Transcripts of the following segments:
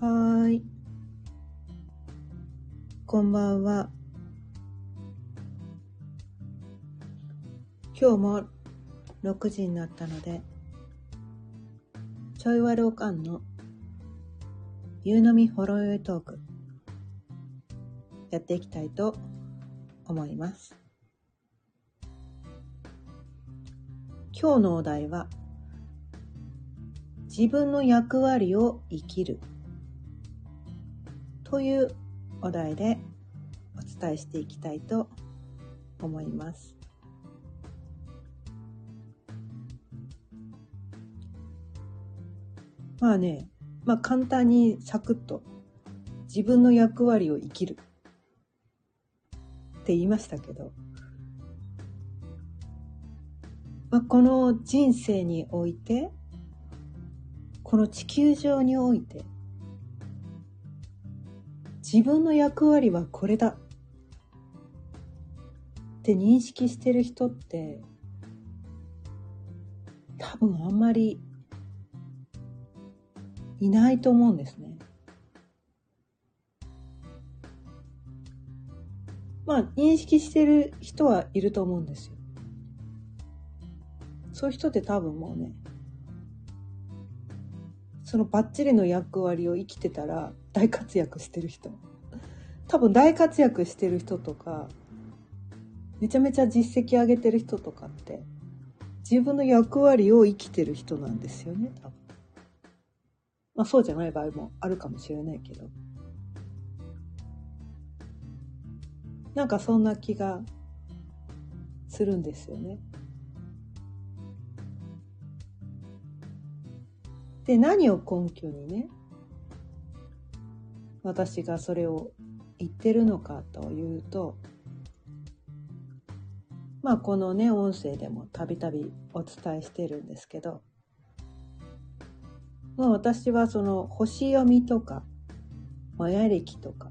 はい。こんばんは。今日も6時になったので、ちょいわるおかんの夕飲みほろ酔いトーク、やっていきたいと思います。今日のお題は、自分の役割を生きるというお題でお伝えしていきたいと思います。まあね、まあ簡単にサクッと自分の役割を生きるって言いましたけど、まあ、この人生において、この地球上において、自分の役割はこれだって認識してる人って、多分あんまりいないと思うんですね。まあ、認識してる人はいると思うんですよ。そういう人って多分もうね、そのバッチリの役割を生きてたら大活躍してる人。多分大活躍してる人とか、めちゃめちゃ実績上げてる人とかって、自分の役割を生きてる人なんですよね、多分。まあそうじゃない場合もあるかもしれないけど。なんかそんな気がするんですよね。で、何を根拠にね、私がそれを言ってるのかというと、まあこのね、音声でもたびたびお伝えしてるんですけど、まあ私はその星読みとか、マヤ歴とか、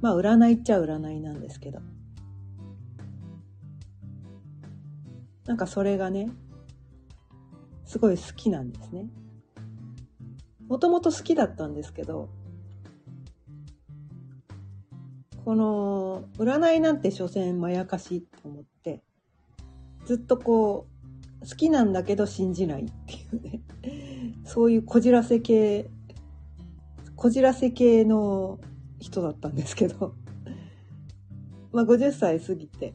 まあ占いっちゃ占いなんですけど、なんかそれがね、すごい好きなんですね。もともと好きだったんですけど、この占いなんて所詮まやかしって思って、ずっとこう、好きなんだけど信じないっていうね、そういうこじらせ系、こじらせ系の人だったんですけど、まあ50歳過ぎて、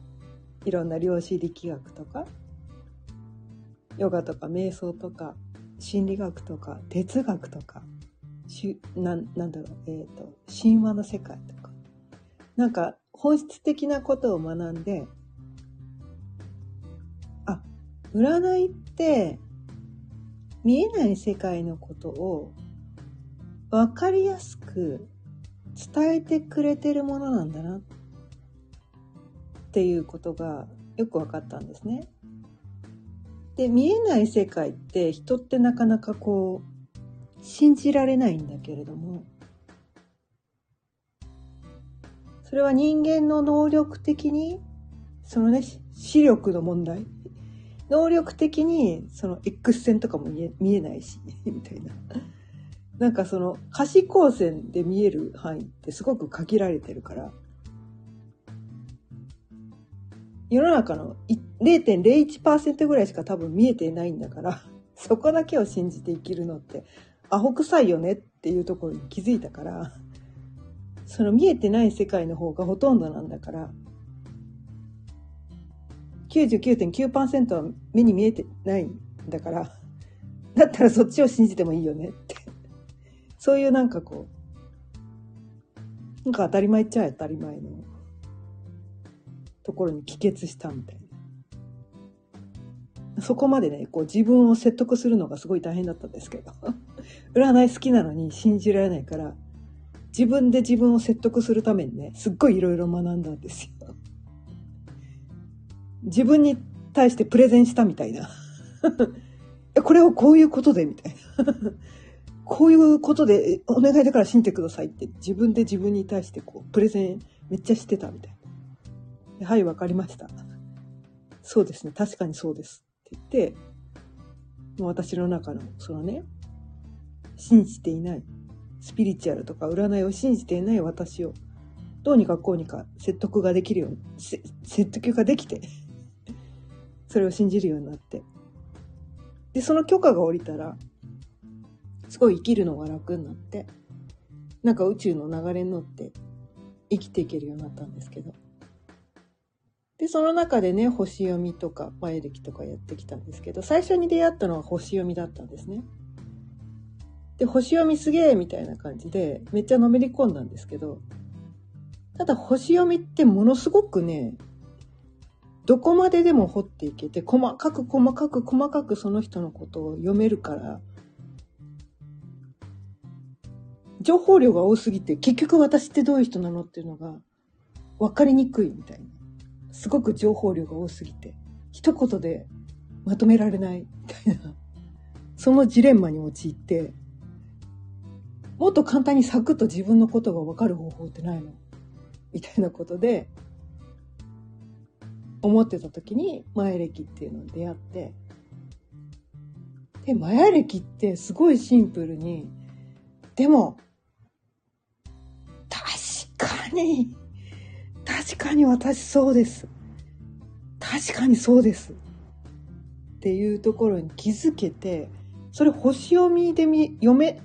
いろんな量子力学とか、ヨガとか瞑想とか、心理学とか、哲学とか、しなんなんだろう、えっ、と、神話の世界とか、なんか本質的なことを学んで、あ、占いって見えない世界のことを分かりやすく伝えてくれてるものなんだなっていうことがよく分かったんですね。で、見えない世界って人ってなかなかこう信じられないんだけれども、それは人間の能力的に、そのね、視力の問題。能力的に、その X 線とかも見えないし、みたいな。なんかその可視光線で見える範囲ってすごく限られてるから、世の中の0.01%ぐらいしか多分見えてないんだから、そこだけを信じて生きるのって、アホ臭いよねっていうところに気づいたから、その見えてない世界の方がほとんどなんだから、99.9%は目に見えてないんだから、だったらそっちを信じてもいいよねって。そういうなんかこう、なんか当たり前っちゃ当たり前のところに帰結したみたいな。そこまでね、こう自分を説得するのがすごい大変だったんですけど。占い好きなのに信じられないから、自分で自分を説得するためにね、すっごいいろいろ学んだんですよ。自分に対してプレゼンしたみたいな。これをこういうことで、みたいな。こういうことで、お願いだから信じてくださいって自分で自分に対してこう、プレゼンめっちゃしてたみたいな。はい、わかりました。そうですね、確かにそうです。って言って、もう私の中の、そのね、信じていない、スピリチュアルとか占いを信じていない私を、どうにかこうにか説得ができるように、説得ができて、それを信じるようになって。で、その許可が下りたら、すごい生きるのが楽になって、なんか宇宙の流れに乗って生きていけるようになったんですけど。で、その中でね、星読みとか、前歴とかやってきたんですけど、最初に出会ったのは星読みだったんですね。で、星読みすげえみたいな感じで、めっちゃのめり込んだんですけど、ただ星読みってものすごくね、どこまででも掘っていけて、細かく細かく細かくその人のことを読めるから、情報量が多すぎて、結局私ってどういう人なのっていうのが分かりにくいみたいな。すごく情報量が多すぎて、一言でまとめられないみたいな、そのジレンマに陥って、もっと簡単にサクッと自分のことがわかる方法ってないの？みたいなことで、思ってた時に、前歴っていうのに出会って、で、前歴ってすごいシンプルに、でも、確かに、確かに私そうです。確かにそうです。っていうところに気づけて、それ星読みでみ読め、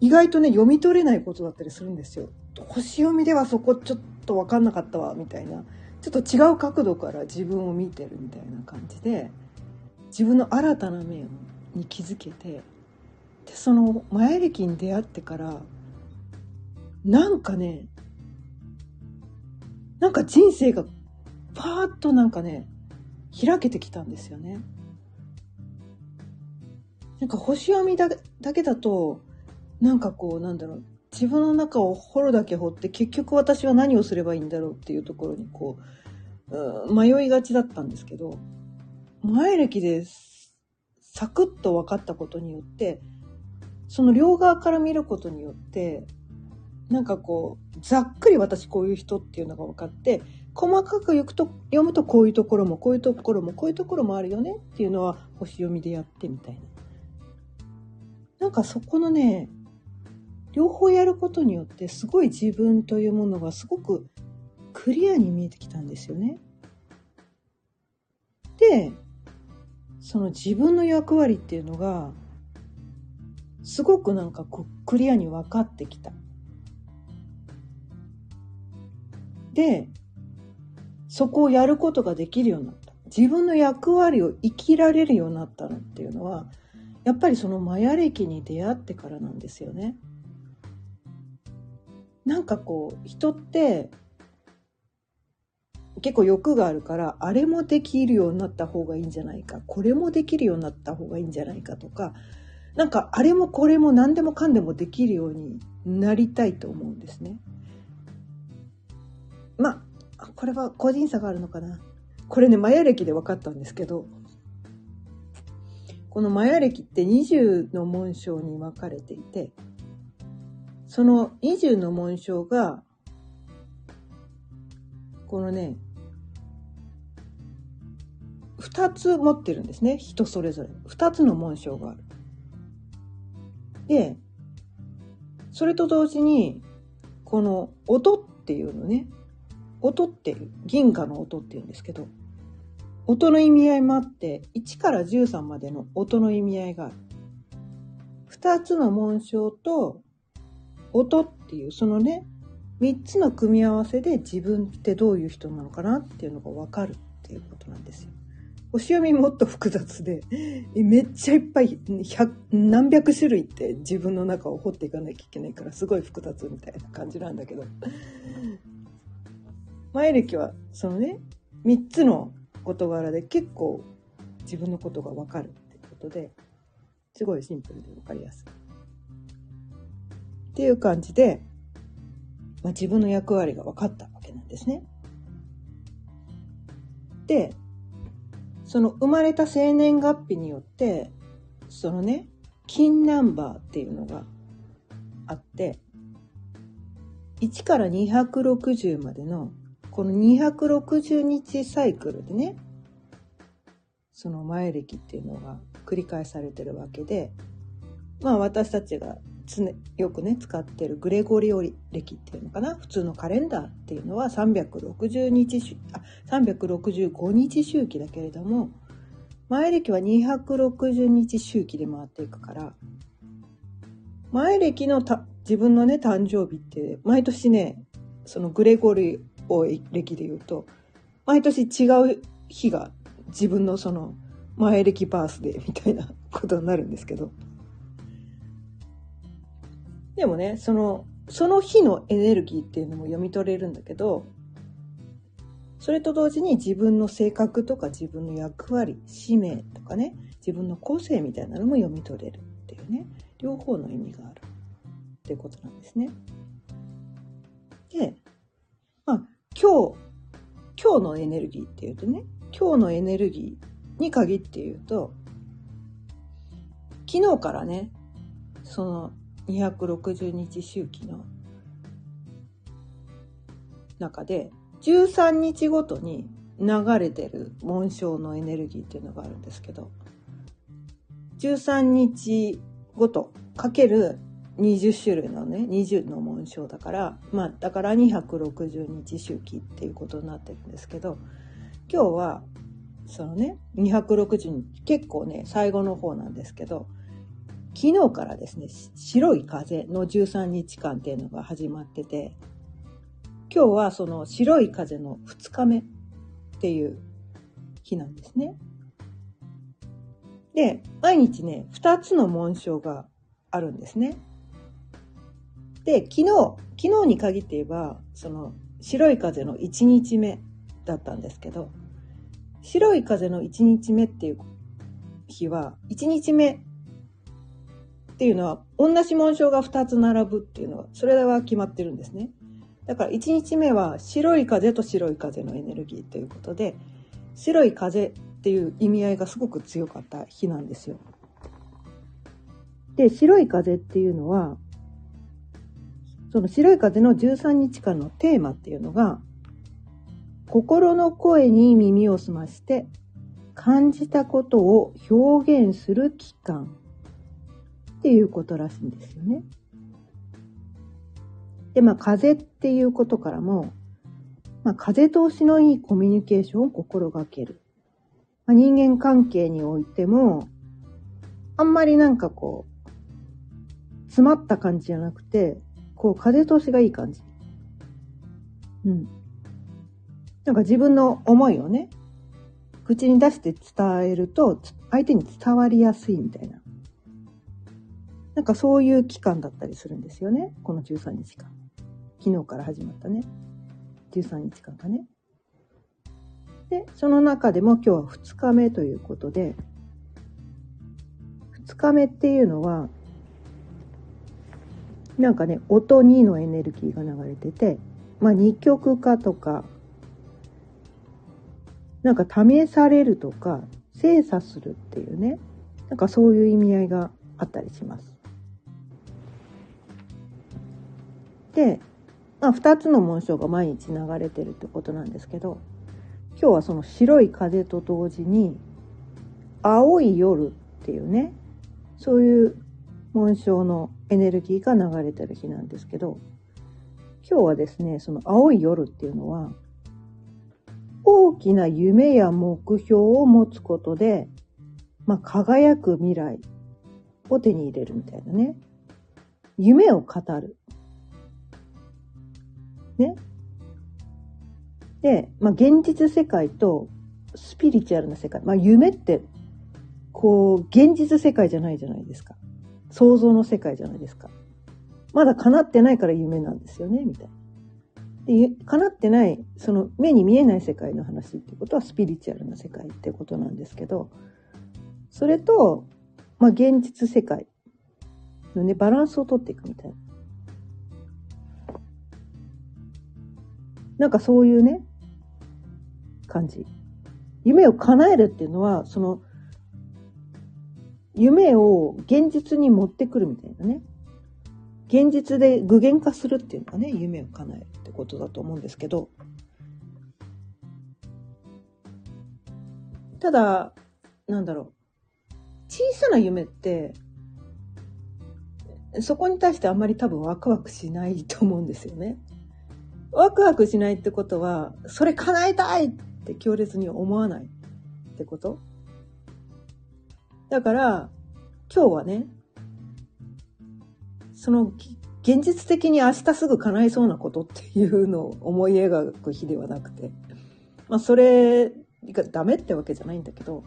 意外とね、読み取れないことだったりするんですよ。星読みではそこちょっと分かんなかったわ、みたいな。ちょっと違う角度から自分を見てるみたいな感じで、自分の新たな面に気づけて、で、その前歴に出会ってから、なんかね、なんか人生がパーッとなんかね、開けてきたんですよね。なんか星読みだだけだと、なんかこう、なんだろう、自分の中を掘るだけ掘って、結局私は何をすればいいんだろうっていうところにこう、う迷いがちだったんですけど、前歴でサクッと分かったことによって、その両側から見ることによって、なんかこう、ざっくり私こういう人っていうのが分かって、細かくくと読むとこういうところもこういうところもこういうところもあるよねっていうのは星読みでやってみたいな。なんかそこのね、両方やることによってすごい自分というものがすごくクリアに見えてきたんですよね。で、その自分の役割っていうのがすごくなんかクリアに分かってきた。で、そこをやることができるようになった。自分の役割を生きられるようになったのっていうのは、やっぱりそのマヤ歴に出会ってからなんですよね。なんかこう、人って結構欲があるから、あれもできるようになった方がいいんじゃないか、これもできるようになった方がいいんじゃないかとか、なんかあれもこれも何でもかんでもできるようになりたいと思うんですね。まあ、これは個人差があるのかな。これね、マヤ歴で分かったんですけど、このマヤ歴って20の紋章に分かれていて、その20の紋章が、このね、2つ持ってるんですね。人それぞれ。2つの紋章がある。で、それと同時に、この音っていうのね、音って銀河の音って言うんですけど、音の意味合いもあって、1から13までの音の意味合いがある。2つの紋章と音っていう、そのね、3つの組み合わせで自分ってどういう人なのかなっていうのがわかるっていうことなんですよ。星読みもっと複雑で、めっちゃいっぱい、何百種類って自分の中を掘っていかなきゃいけないから、すごい複雑みたいな感じなんだけど。前歴はそのね3つの事柄で結構自分のことが分かるってことですごいシンプルで分かりやすい。っていう感じで、まあ、自分の役割が分かったわけなんですね。でその生まれた生年月日によってそのね金ナンバーっていうのがあって1から260までのこの260日サイクルでね、その前歴っていうのが繰り返されてるわけで、まあ私たちが常よくね使ってるグレゴリオ歴っていうのかな普通のカレンダーっていうのは360日あ365日周期だけれども前歴は260日周期で回っていくから前歴のた自分のね誕生日って毎年ねそのグレゴリオ歴で言うと毎年違う日が自分のその前歴バースデー みたいなことになるんですけど。でもね、その、その日のエネルギーっていうのも読み取れるんだけど、それと同時に自分の性格とか自分の役割、使命とかね、自分の個性みたいなのも読み取れるっていうね、両方の意味があるっていうことなんですね。で、まあ、今日、今日のエネルギーっていうとね、今日のエネルギーに限って言うと、昨日からね、その260日周期の中で13日ごとに流れてる紋章のエネルギーっていうのがあるんですけど13日ごとかける20種類のね20の紋章だからまあだから260日周期っていうことになってるんですけど今日はそのね260日結構ね最後の方なんですけど昨日からですね、白い風の13日間っていうのが始まってて、今日はその白い風の2日目っていう日なんですね。で、毎日ね、2つの紋章があるんですね。で、昨日、昨日に限って言えば、その白い風の1日目だったんですけど、白い風の1日目っていう日は、1日目っていうのは、同じ紋章が2つ並ぶっていうのは、それは決まってるんですね。だから1日目は白い風と白い風のエネルギーということで、白い風っていう意味合いがすごく強かった日なんですよ。で、白い風っていうのは、その白い風の13日間のテーマっていうのが、心の声に耳を澄まして感じたことを表現する期間っていうことらしいんですよね。で、まあ、風っていうことからも、まあ、風通しのいいコミュニケーションを心がける。まあ、人間関係においても、あんまりなんかこう、詰まった感じじゃなくて、こう、風通しがいい感じ。うん。なんか自分の思いをね、口に出して伝えると、相手に伝わりやすいみたいな。なんかそういう期間だったりするんですよね。この13日間。昨日から始まったね。13日間がね。で、その中でも今日は2日目ということで、2日目っていうのは、なんかね、音2のエネルギーが流れてて、まあ二極化とか、なんか試されるとか、精査するっていうね、なんかそういう意味合いがあったりします。で、まあ、2つの紋章が毎日流れてるってことなんですけど今日はその白い風と同時に青い夜っていうねそういう紋章のエネルギーが流れてる日なんですけど今日はですねその青い夜っていうのは大きな夢や目標を持つことで、まあ、輝く未来を手に入れるみたいなね夢を語るね。で、まあ、現実世界とスピリチュアルな世界。まあ、夢って、こう、現実世界じゃないじゃないですか。想像の世界じゃないですか。まだ叶ってないから夢なんですよね、みたいな。で、叶ってない、その目に見えない世界の話ってことはスピリチュアルな世界ってことなんですけど、それと、まあ、現実世界のね、バランスをとっていくみたいな。なんかそういうね、感じ。夢を叶えるっていうのは、その、夢を現実に持ってくるみたいなね。現実で具現化するっていうのがね、夢を叶えるってことだと思うんですけど。ただ、なんだろう。小さな夢って、そこに対してあんまり多分ワクワクしないと思うんですよね。ワクワクしないってことは、それ叶えたいって強烈に思わないってことだから、今日はね、その現実的に明日すぐ叶えそうなことっていうのを思い描く日ではなくて、まあそれがダメってわけじゃないんだけど、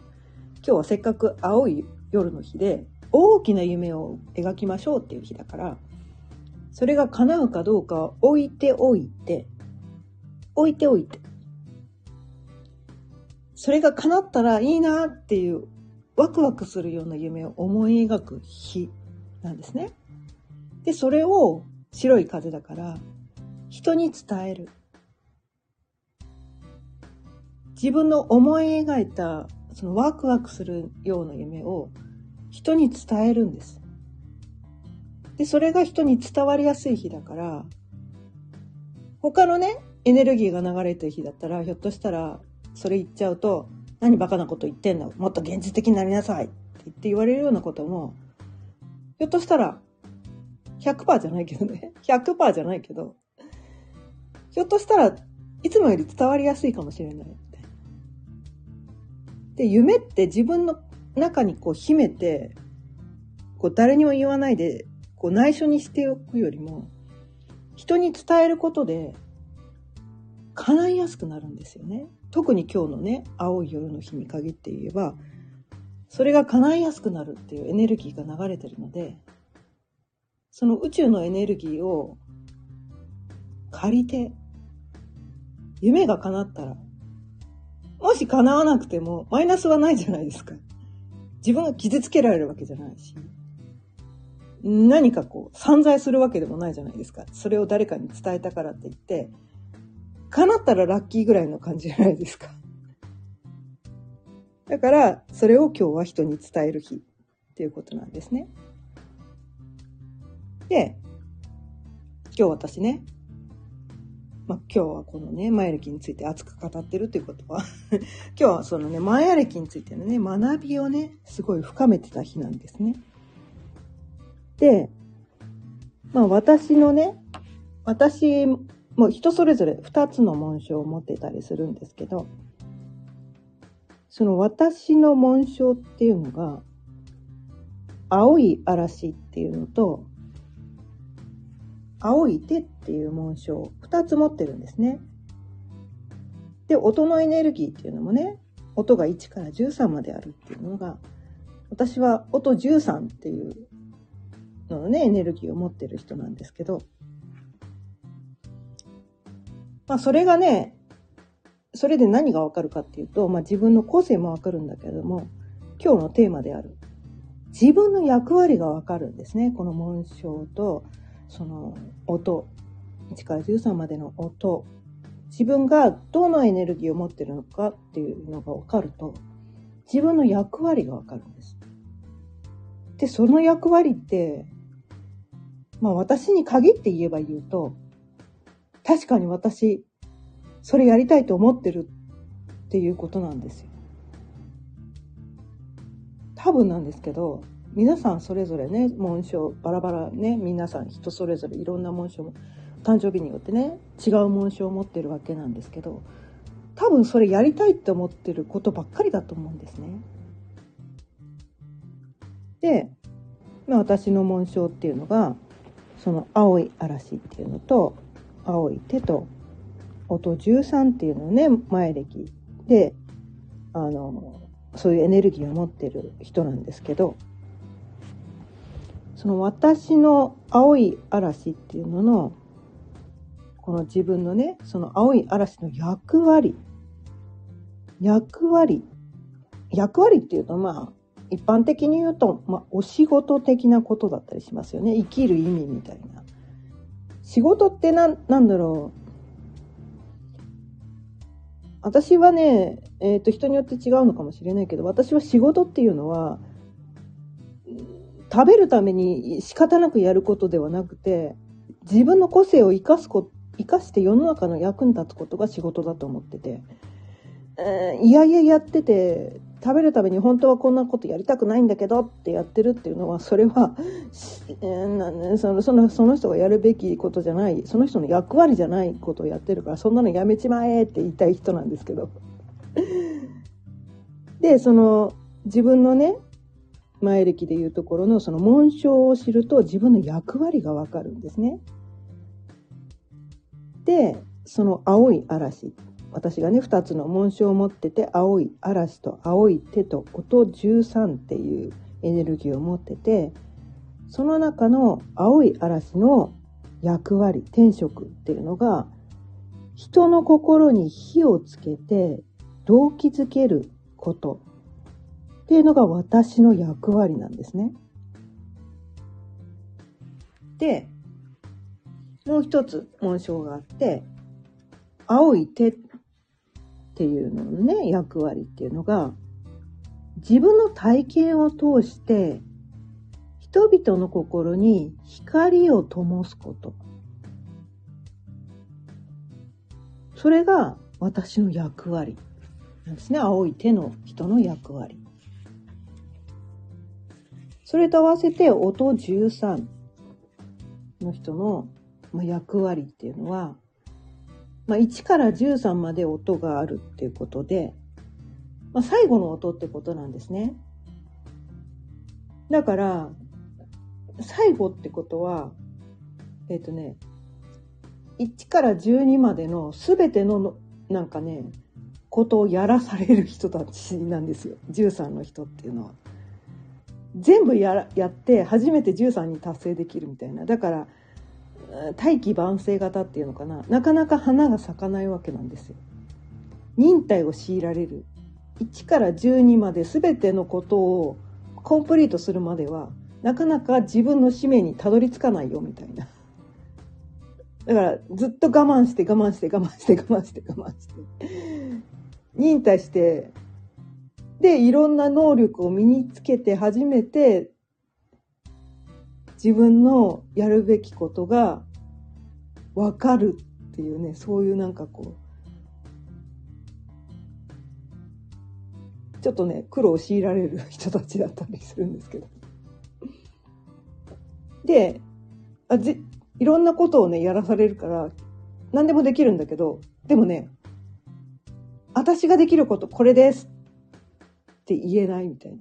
今日はせっかく青い夜の日で大きな夢を描きましょうっていう日だから、それが叶うかどうか置いておいて、置いておいて。それが叶ったらいいなっていうワクワクするような夢を思い描く日なんですね。で、それを白い風だから人に伝える。自分の思い描いたそのワクワクするような夢を人に伝えるんです。で、それが人に伝わりやすい日だから、他のね、エネルギーが流れてる日だったら、ひょっとしたら、それ言っちゃうと、何バカなこと言ってんのもっと現実的になりなさいって言って言われるようなことも、ひょっとしたら、100%じゃないけどね。100%じゃないけど、ひょっとしたらいつもより伝わりやすいかもしれない。で、夢って自分の中にこう秘めて、こう誰にも言わないで、こう内緒にしておくよりも、人に伝えることで、叶いやすくなるんですよね。特に今日のね、青い夜の日に限って言えば、それが叶いやすくなるっていうエネルギーが流れてるので、その宇宙のエネルギーを借りて、夢が叶ったら、もし叶わなくてもマイナスはないじゃないですか。自分が傷つけられるわけじゃないし、何かこう散財するわけでもないじゃないですか。それを誰かに伝えたからって言って、叶ったらラッキーぐらいの感じじゃないですか。だから、それを今日は人に伝える日っていうことなんですね。で、今日私ね、まあ、今日はこのね、マヤ歴について熱く語ってるということは 今日はそのね、マヤ歴についてのね、学びをね、すごい深めてた日なんですね。で、まあ私のね、私もう人それぞれ2つの紋章を持ってたりするんですけど、その私の紋章っていうのが、青い嵐っていうのと、青い手っていう紋章を2つ持ってるんですね。で、音のエネルギーっていうのもね、音が1から13まであるっていうのが、私は音13っていうののね、エネルギーを持ってる人なんですけど、まあそれがね、それで何がわかるかっていうと、まあ自分の個性もわかるんだけれども、今日のテーマである、自分の役割がわかるんですね。この紋章と、その音、1から13までの音、自分がどのエネルギーを持ってるのかっていうのが分かると、自分の役割が分かるんです。で、その役割って、まあ私に限って言えば言うと、確かに私、それやりたいと思ってるっていうことなんですよ。多分なんですけど、皆さんそれぞれね紋章バラバラね皆さん人それぞれいろんな紋章も誕生日によってね違う紋章を持ってるわけなんですけど多分それやりたいって思ってることばっかりだと思うんですね。で、まあ、私の紋章っていうのがその青い嵐っていうのと青い手と音13っていうのをね前歴であのそういうエネルギーを持ってる人なんですけどその私の青い嵐っていうのの、この自分のね、その青い嵐の役割。役割。役割っていうと、まあ、一般的に言うと、まあ、お仕事的なことだったりしますよね。生きる意味みたいな。仕事ってな、なんだろう。私はね、えっ、ー、と、人によって違うのかもしれないけど、私は仕事っていうのは、食べるために仕方なくやることではなくて、自分の個性を生かすこ、生かして世の中の役に立つことが仕事だと思ってて、えー、いやいややってて、食べるために本当はこんなことやりたくないんだけどってやってるっていうのはそれは、えー、そのそのその人がやるべきことじゃないその人の役割じゃないことをやってるからそんなのやめちまえって言いたい人なんですけどでその自分のね前歴でいうところのその紋章を知ると自分の役割がわかるんですね。でその青い嵐私がね2つの紋章を持ってて青い嵐と青い手と音13っていうエネルギーを持っててその中の青い嵐の役割天職っていうのが人の心に火をつけて動機づけることっていうのが私の役割なんですね。でもう一つ紋章があって青い手っていうのね、役割っていうのが、自分の体験を通して、人々の心に光を灯すこと。それが私の役割なんですね。青い手の人の役割。それと合わせて音13の人の役割っていうのは、まあ、1から13まで音があるっていうことで、まあ、最後の音ってことなんですね。だから、最後ってことは、えっ、ー、とね、1から12までの全てのなんかね、ことをやらされる人たちなんですよ。13の人っていうのは。全部ややって初めて13に達成できるみたいな。だから、大器晩成型っていうのかななかなか花が咲かないわけなんですよ。忍耐を強いられる1から12まで全てのことをコンプリートするまではなかなか自分の使命にたどり着かないよみたいな。だからずっと我慢して我慢して我慢して我慢して我慢して。忍耐して、で、いろんな能力を身につけて初めて自分のやるべきことが分かるっていうねそういうなんかこうちょっとね苦労を強いられる人たちだったりするんですけど。であじいろんなことをねやらされるから何でもできるんだけどでもね私ができることこれですって言えないみたいな。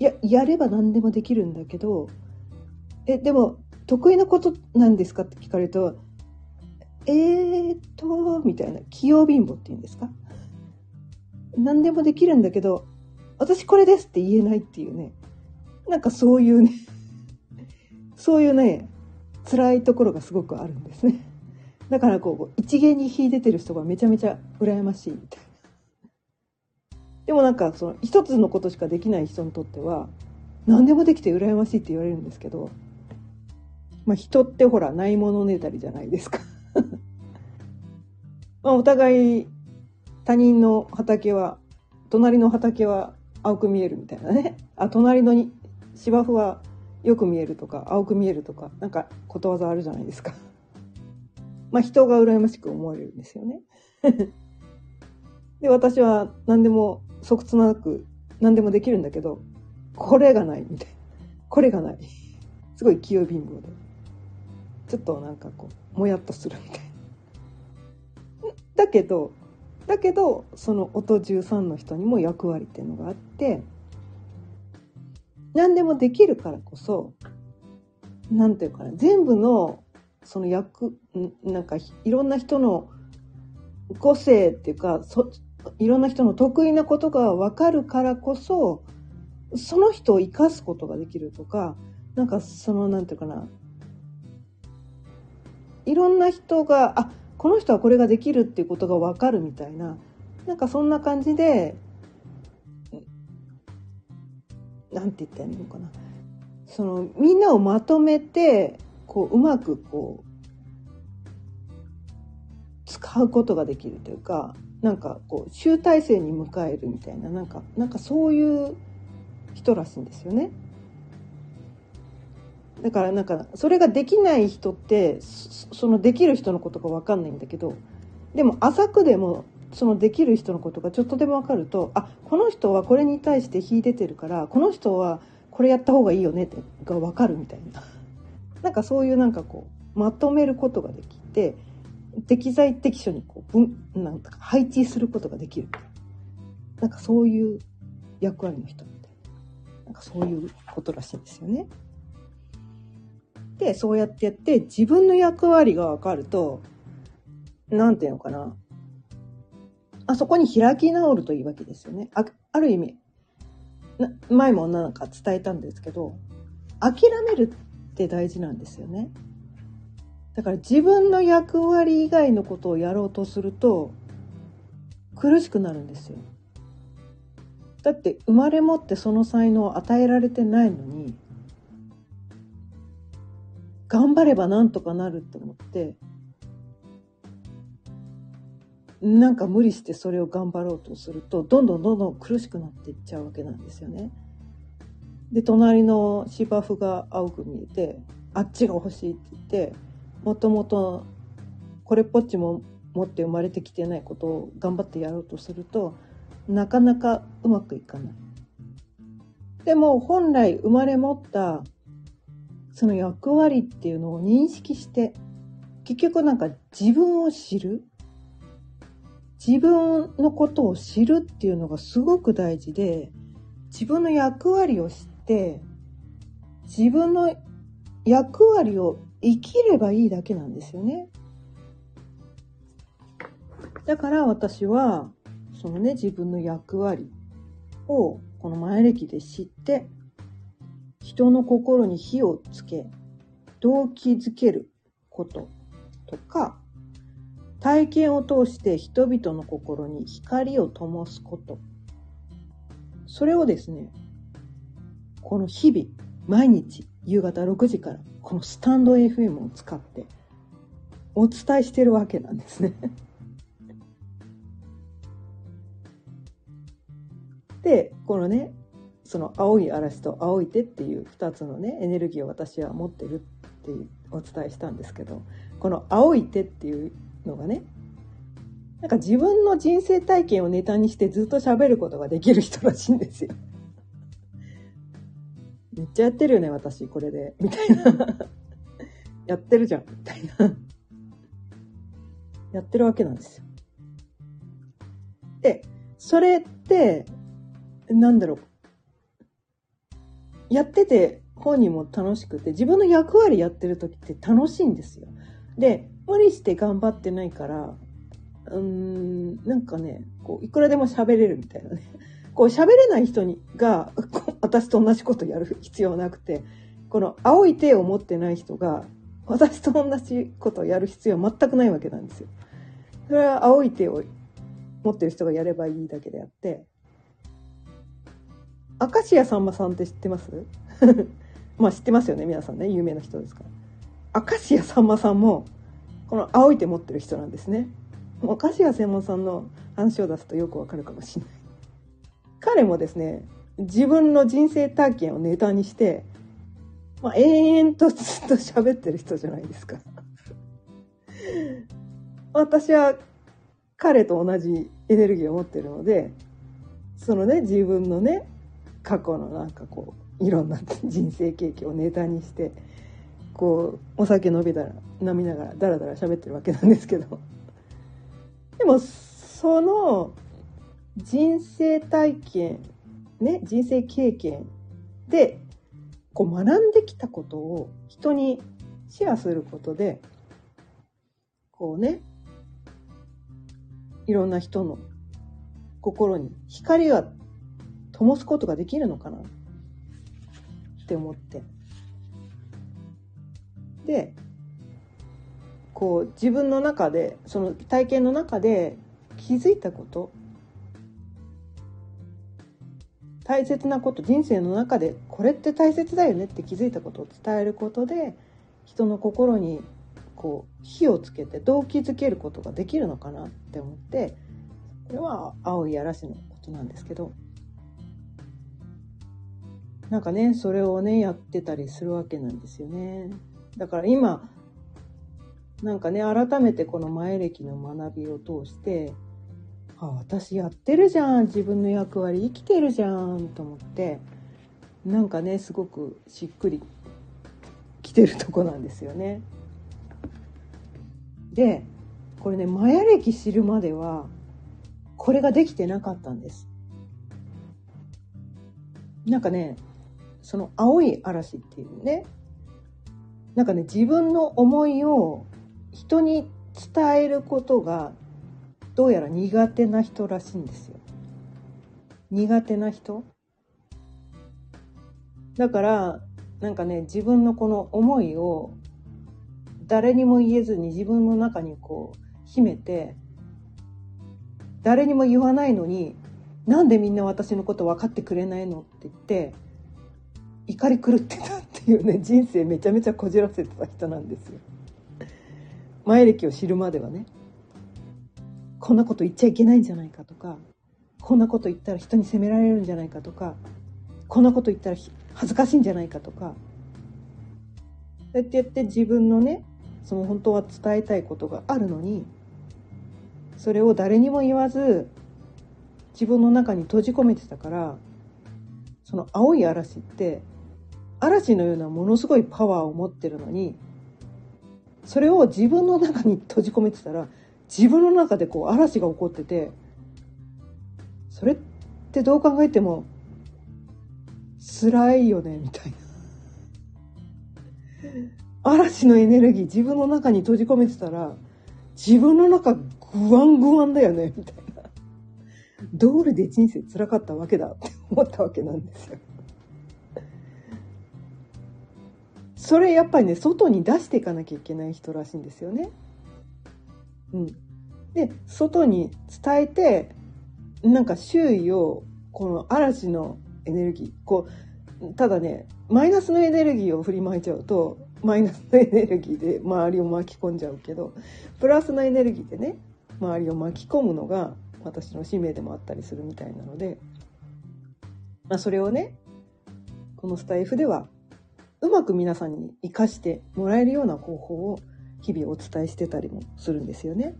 いややれば何でもできるんだけどえ、でも、得意なことなんですかって聞かれると、えーっと、みたいな、器用貧乏って言うんですか？何でもできるんだけど、私これですって言えないっていうね、なんかそういうね そういうね、辛いところがすごくあるんですね。だからこう、一元に秀でてる人がめちゃめちゃ羨ましいみたいな。でもなんかその一つのことしかできない人にとっては、何でもできて羨ましいって言われるんですけど、まあ、人ってほらないものねだりじゃないですか。まあお互い他人の畑は隣の畑は青く見えるみたいなね。あ隣のに芝生はよく見えるとか青く見えるとかなんかことわざあるじゃないですか。まあ人が羨ましく思えるんですよね。で私は何でも即つなく何でもできるんだけどこれがないみたいな。これがない。すごい器用貧乏で。ちょっとなんかこうもやっとするみたいな。だけどだけどその音13の人にも役割っていうのがあって何でもできるからこそ何て言うかな全部のその役なんかいろんな人の個性っていうかそいろんな人の得意なことが分かるからこそその人を生かすことができるとかなんかその何て言うかないろんな人があこの人はこれができるっていうことが分かるみたいななんかそんな感じでなんて言ったらいいのかなそのみんなをまとめてこううまくこう使うことができるというかなんかこう集大成に迎えるみたいななんかなんかそういう人らしいんですよね。だからなんかそれができない人ってそのできる人のことが分かんないんだけどでも浅くでもそのできる人のことがちょっとでも分かるとあこの人はこれに対して秀でてるからこの人はこれやった方がいいよねってが分かるみたいな。なんかそういうなんかこうまとめることができて適材適所にこう分なんか配置することができる。なんかそういう役割の人みたいな。なんかそういうことらしいんですよね。でそうやってやって自分の役割が分かるとなんていうのかなあそこに開き直るといいわけですよね。あある意味な前もなんか伝えたんですけど諦めるって大事なんですよね。だから自分の役割以外のことをやろうとすると苦しくなるんですよ。だって生まれ持ってその才能を与えられてないのに頑張ればなんとかなると思ってなんか無理してそれを頑張ろうとするとどんどんどんどん苦しくなっていっちゃうわけなんですよね。で隣の芝生が青く見えてあっちが欲しいって言ってもともとこれっぽっちも持って生まれてきてないことを頑張ってやろうとするとなかなかうまくいかない。でも本来生まれ持ったその役割っていうのを認識して結局なんか自分を知る自分のことを知るっていうのがすごく大事で自分の役割を知って自分の役割を生きればいいだけなんですよね。だから私はそのね自分の役割をこの前歴で知って人の心に火をつけ動機づけることとか体験を通して人々の心に光を灯すこと。それをですねこの日々毎日夕方6時からこのスタンド FM を使ってお伝えしてるわけなんですね。でこのねその青い嵐と青い手っていう2つのねエネルギーを私は持ってるってお伝えしたんですけどこの青い手っていうのがねなんか自分の人生体験をネタにしてずっと喋ることができる人らしいんですよ。めっちゃやってるよね、私、これで。みたいな。やってるじゃん、みたいな。やってるわけなんですよ。で、それって、なんだろう。やってて本人も楽しくて、自分の役割やってる時って楽しいんですよ。で、無理して頑張ってないから、うーん、なんかね、こう、いくらでも喋れるみたいなね。こう、喋れない人にが、私と同じことやる必要はなくて、この青い手を持ってない人が、私と同じことをやる必要は全くないわけなんですよ。それは青い手を持ってる人がやればいいだけであって、明石家さんまさんって知ってます？まあ知ってますよね、皆さんね。有名な人ですから。明石家さんまさんも、この青い手持ってる人なんですね。明石家専門さんの話を出すとよくわかるかもしれない。彼もですね、自分の人生体験をネタにして、まあ、延々とずっと喋ってる人じゃないですか。私は彼と同じエネルギーを持ってるので、そのね、自分のね、過去のなんかこう、いろんな人生経験をネタにして、こう、お酒飲みだら、飲みながらダラダラ喋ってるわけなんですけど。でも、その人生体験、ね、人生経験で、こう学んできたことを人にシェアすることで、こうね、いろんな人の心に光が灯すことができるのかな？って思って。で、こう自分の中で、その体験の中で気づいたこと。大切なこと人生の中でこれって大切だよね？って気づいたことを伝えることで人の心にこう火をつけて動機づけることができるのかな？って思って。これは青い嵐のことなんですけど。なんかねそれをねやってたりするわけなんですよねだから今なんかね改めてこの前歴の学びを通してあ、私やってるじゃん。自分の役割生きてるじゃん。と思って、なんかね、すごくしっくりきてるとこなんですよね。で、これね、マヤ歴知るまでは、これができてなかったんです。なんかね、その青い嵐っていうね、なんかね、自分の思いを人に伝えることがどうやら苦手な人らしいんですよ。苦手な人？だから、なんかね、自分のこの思いを誰にも言えずに自分の中にこう秘めて、誰にも言わないのに、なんでみんな私のこと分かってくれないのって言って、怒り狂ってたっていうね、人生めちゃめちゃこじらせてた人なんですよ。前歴を知るまではね。こんなこと言っちゃいけないんじゃないかとか、こんなこと言ったら人に責められるんじゃないかとか、こんなこと言ったら恥ずかしいんじゃないかとか、そうやってやって自分のね、その本当は伝えたいことがあるのに、それを誰にも言わず、自分の中に閉じ込めてたから、その青い嵐って、嵐のようなものすごいパワーを持ってるのに、それを自分の中に閉じ込めてたら、自分の中でこう嵐が起こってて、それってどう考えても辛いよね、みたいな。嵐のエネルギー自分の中に閉じ込めてたら、自分の中グワングワンだよね、みたいな。道理で人生辛かったわけだって思ったわけなんですよ。それやっぱりね、外に出していかなきゃいけない人らしいんですよね。うん。で、外に伝えて、なんか周囲を、この嵐のエネルギー、こう、ただね、マイナスのエネルギーを振りまいちゃうと、マイナスのエネルギーで周りを巻き込んじゃうけど、プラスのエネルギーでね、周りを巻き込むのが私の使命でもあったりするみたいなので、まあそれをね、このスタイフではうまく皆さんに活かしてもらえるような方法を日々お伝えしてたりもするんですよね。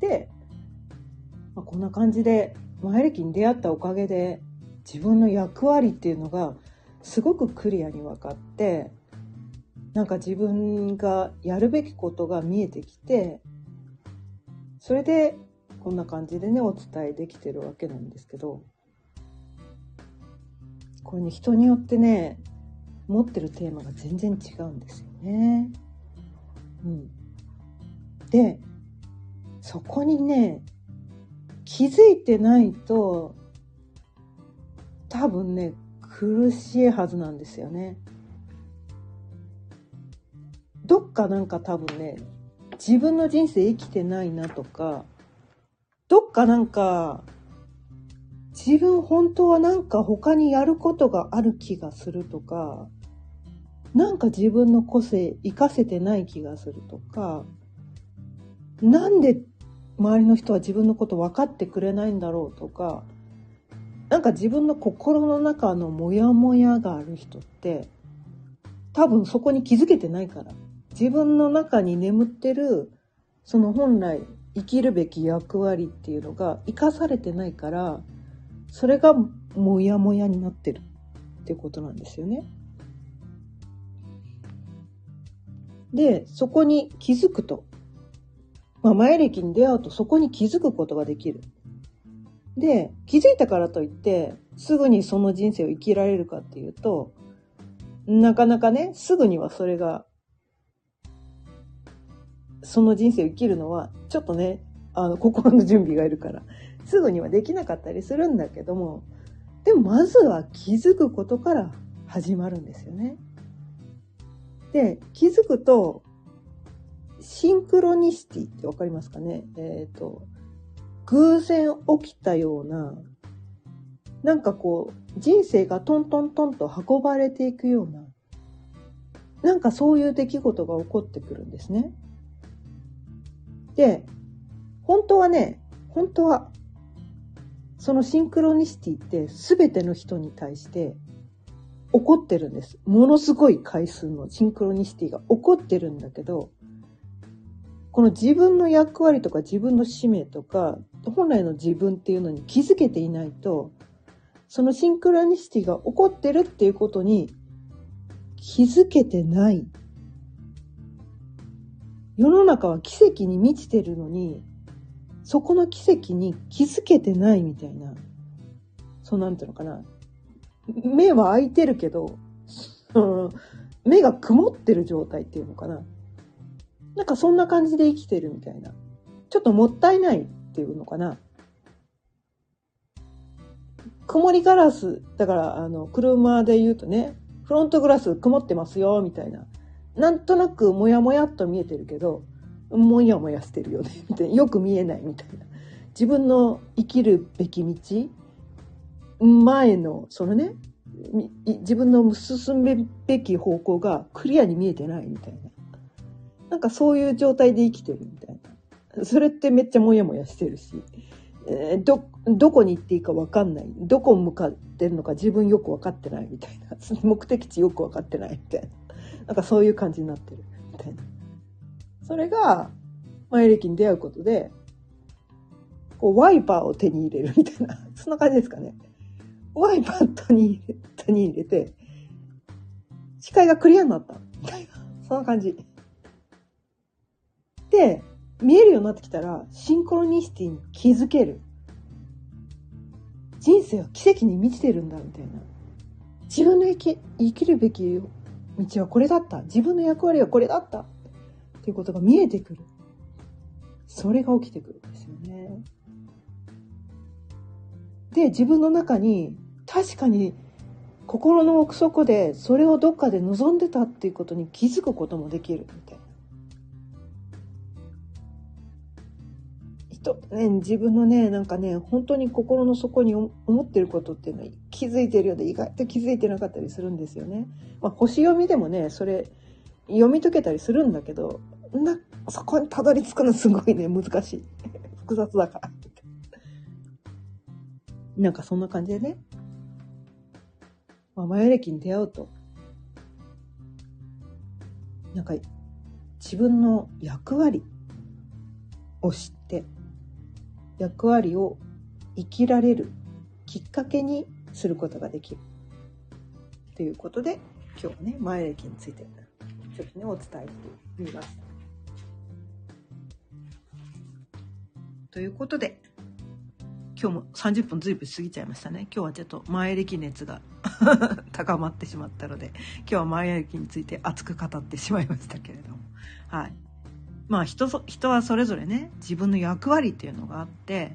で、まあ、こんな感じで前歴に出会ったおかげで自分の役割っていうのがすごくクリアに分かってなんか自分がやるべきことが見えてきてそれでこんな感じでねお伝えできてるわけなんですけどこれね人によってね持ってるテーマが全然違うんですよね。うん、でそこにね気づいてないと多分ね苦しいはずなんですよね。どっかなんか多分ね自分の人生生きてないなとかどっかなんか自分本当はなんか他にやることがある気がするとかなんか自分の個性活かせてない気がするとかなんで周りの人は自分のこと分かってくれないんだろうとかなんか自分の心の中のモヤモヤがある人って多分そこに気づけてないから。自分の中に眠ってるその本来生きるべき役割っていうのが生かされてないからそれがモヤモヤになってるってことなんですよね。で、そこに気づくとまあ、前歴に出会うとそこに気づくことができる。で、気づいたからといって、すぐにその人生を生きられるかっていうと、なかなかね、すぐにはそれが、その人生を生きるのは、ちょっとね、あの、心の準備がいるから、すぐにはできなかったりするんだけども、でもまずは気づくことから始まるんですよね。で、気づくと、シンクロニシティってわかりますかね？えっ、ー、と、偶然起きたような、なんかこう、人生がトントントンと運ばれていくような、なんかそういう出来事が起こってくるんですね。で、本当はね、本当は、そのシンクロニシティって全ての人に対して起こってるんです。ものすごい回数のシンクロニシティが起こってるんだけど、この自分の役割とか自分の使命とか、本来の自分っていうのに気づけていないと、そのシンクロニシティが起こってるっていうことに気づけてない。世の中は奇跡に満ちてるのに、そこの奇跡に気づけてないみたいな。そうなんていうのかな。目は開いてるけど、目が曇ってる状態っていうのかな。なんかそんな感じで生きてるみたいな。ちょっともったいないっていうのかな。曇りガラス、だからあの、車で言うとね、フロントグラス曇ってますよ、みたいな。なんとなくもやもやっと見えてるけど、もやもやしてるよね、みたいな。よく見えないみたいな。自分の生きるべき道前の、そのね、自分の進むべき方向がクリアに見えてないみたいな。なんかそういう状態で生きてるみたいな。それってめっちゃモヤモヤしてるし、えー、ど、どこに行っていいかわかんない。どこ向かってるのか自分よくわかってないみたいな。目的地よくわかってないみたいな。なんかそういう感じになってるみたいな。それが、前歴に出会うことで、こう、ワイパーを手に入れるみたいな。そんな感じですかね。ワイパー手に入れ手に入れて、視界がクリアになった。みたいな。そんな感じ。で、見えるようになってきたら、シンクロニシティに気づける。人生は奇跡に満ちてるんだ、みたいな。自分の生き生きるべき道はこれだった。自分の役割はこれだった。っていうことが見えてくる。それが起きてくるんですよね。で、自分の中に確かに心の奥底でそれをどっかで望んでたっていうことに気づくこともできるみたいな。人ね、自分のね、なんかね、本当に心の底に思ってることっていうのは気づいてるようで意外と気づいてなかったりするんですよね。まあ、星読みでもね、それ読み解けたりするんだけど、な、そこにたどり着くのすごいね、難しい。複雑だから。なんかそんな感じでね。まあ、マヤ歴に出会うと、なんか自分の役割を知って、役割を生きられるきっかけにすることができる。ということで、今日はね、前歴について、ちょっとね、お伝えしてみました。ということで、今日も30分ずいぶん過ぎちゃいましたね。今日はちょっと前歴熱が 高まってしまったので、今日は前歴について熱く語ってしまいましたけれども。はい。まあ人、人はそれぞれね、自分の役割っていうのがあって、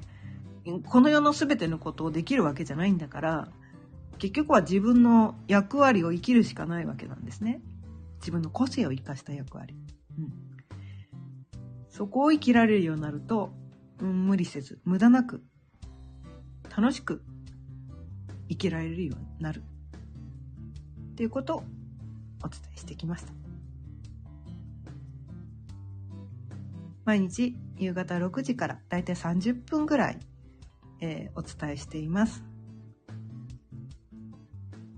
この世の全てのことをできるわけじゃないんだから、結局は自分の役割を生きるしかないわけなんですね。自分の個性を生かした役割。うん。そこを生きられるようになると、無理せず、無駄なく、楽しく生きられるようになる。っていうことをお伝えしてきました。毎日夕方6時からだいたい30分ぐらい、えー、お伝えしています。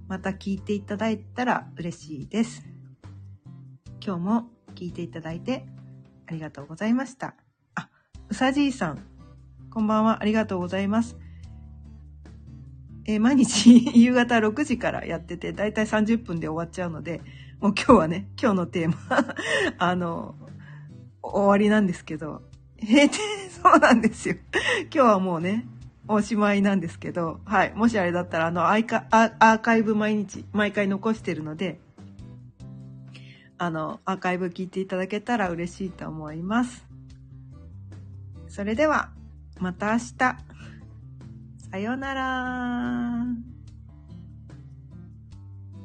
また聞いていただいたら嬉しいです。今日も聞いていただいてありがとうございました。うさじいさん、こんばんは、ありがとうございます。えー、毎日 夕方6時からやってて、だいたい30分で終わっちゃうので、もう今日はね、今日のテーマ あの、終わりなんですけど、閉店、そうなんですよ。今日はもうね、おしまいなんですけど、はい。もしあれだったら、あのアーアーカイブ毎日、毎回残してるので、あの、アーカイブ聞いていただけたら嬉しいと思います。それでは、また明日。さようなら。